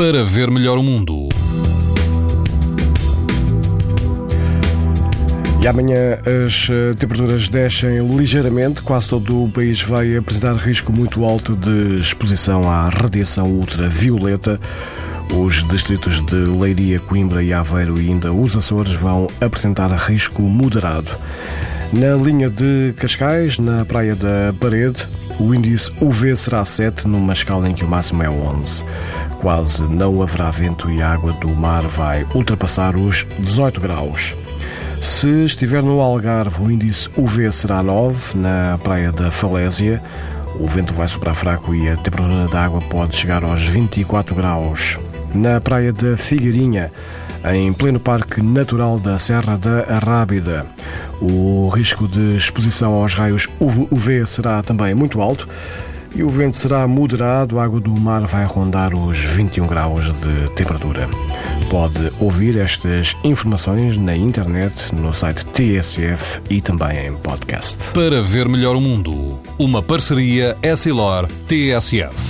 para ver melhor o mundo. E amanhã as eh, temperaturas descem ligeiramente. Quase todo o país vai apresentar risco muito alto de exposição à radiação ultravioleta. Os distritos de Leiria, Coimbra e Aveiro e ainda os Açores vão apresentar risco moderado. Na linha de Cascais, na Praia da Parede, o índice UV será 7, numa escala em que o máximo é 11. Quase não haverá vento e a água do mar vai ultrapassar os 18 graus. Se estiver no Algarve, o índice UV será 9, na Praia da Falésia. O vento vai soprar fraco e a temperatura da água pode chegar aos 24 graus. Na Praia da Figueirinha, em pleno Parque Natural da Serra da Arrábida, o risco de exposição aos raios UV será também muito alto e o vento será moderado, a água do mar vai rondar os 21 graus de temperatura. Pode ouvir estas informações na internet, no site TSF e também em podcast. Para ver melhor o mundo, uma parceria Essilor-TSF.